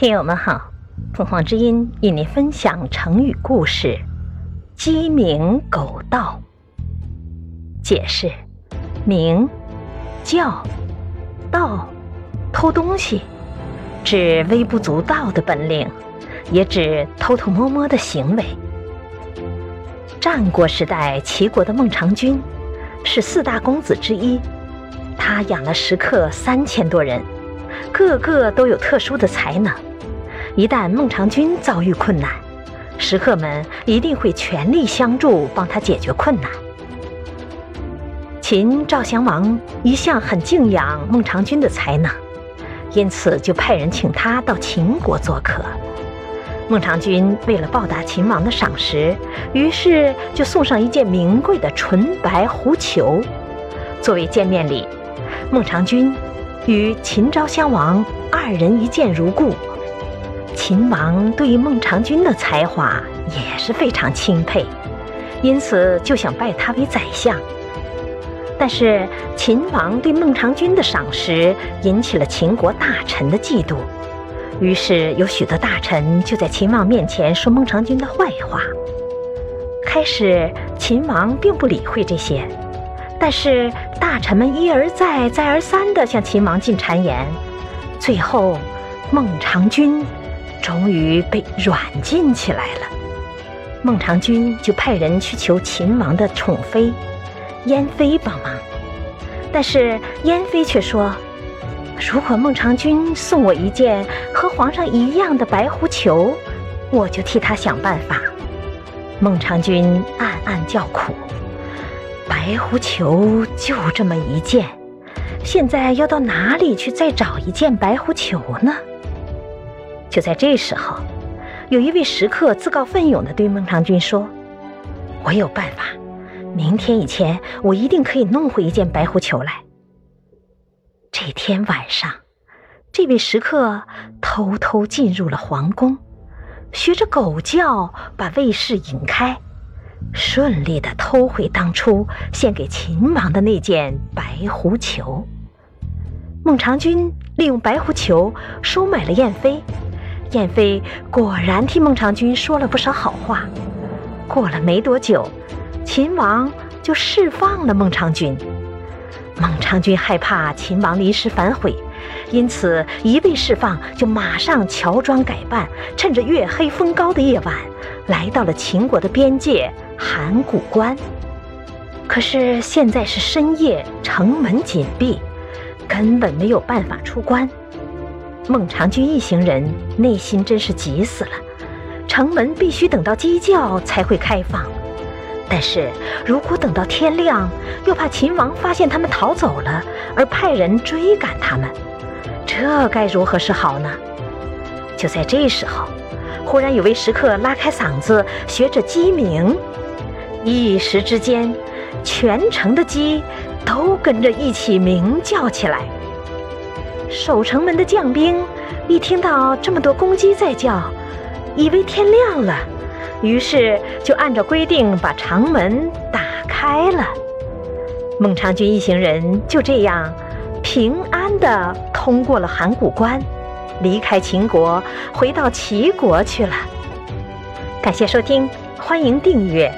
听友们好，凤凰之音与您分享成语故事“鸡鸣狗盗”。解释：鸣，叫，盗，偷东西，指微不足道的本领，也指偷偷摸摸的行为。战国时代，齐国的孟尝君是四大公子之一，他养了食客三千多人。个个都有特殊的才能，一旦孟尝君遭遇困难，食客们一定会全力相助，帮他解决困难。秦赵襄王一向很敬仰孟尝君的才能，因此就派人请他到秦国做客。孟尝君为了报答秦王的赏识，于是就送上一件名贵的纯白狐裘，作为见面礼。孟尝君。与秦昭襄王二人一见如故，秦王对于孟尝君的才华也是非常钦佩，因此就想拜他为宰相。但是秦王对孟尝君的赏识引起了秦国大臣的嫉妒，于是有许多大臣就在秦王面前说孟尝君的坏话。开始秦王并不理会这些。但是大臣们一而再、再而三地向秦王进谗言，最后孟尝君终于被软禁起来了。孟尝君就派人去求秦王的宠妃燕妃帮忙，但是燕妃却说：“如果孟尝君送我一件和皇上一样的白狐裘，我就替他想办法。”孟尝君暗暗叫苦。白狐裘就这么一件，现在要到哪里去再找一件白狐裘呢？就在这时候，有一位食客自告奋勇地对孟尝君说：“我有办法，明天以前我一定可以弄回一件白狐裘来。”这天晚上，这位食客偷偷进入了皇宫，学着狗叫把卫士引开。顺利的偷回当初献给秦王的那件白狐裘。孟尝君利用白狐裘收买了燕妃，燕飞果然替孟尝君说了不少好话。过了没多久，秦王就释放了孟尝君。孟尝君害怕秦王临时反悔，因此一被释放，就马上乔装改扮，趁着月黑风高的夜晚，来到了秦国的边界。函谷关，可是现在是深夜，城门紧闭，根本没有办法出关。孟尝君一行人内心真是急死了，城门必须等到鸡叫才会开放。但是如果等到天亮，又怕秦王发现他们逃走了，而派人追赶他们，这该如何是好呢？就在这时候，忽然有位食客拉开嗓子，学着鸡鸣。一时之间，全城的鸡都跟着一起鸣叫起来。守城门的将兵一听到这么多公鸡在叫，以为天亮了，于是就按照规定把长门打开了。孟尝君一行人就这样平安地通过了函谷关，离开秦国，回到齐国去了。感谢收听，欢迎订阅。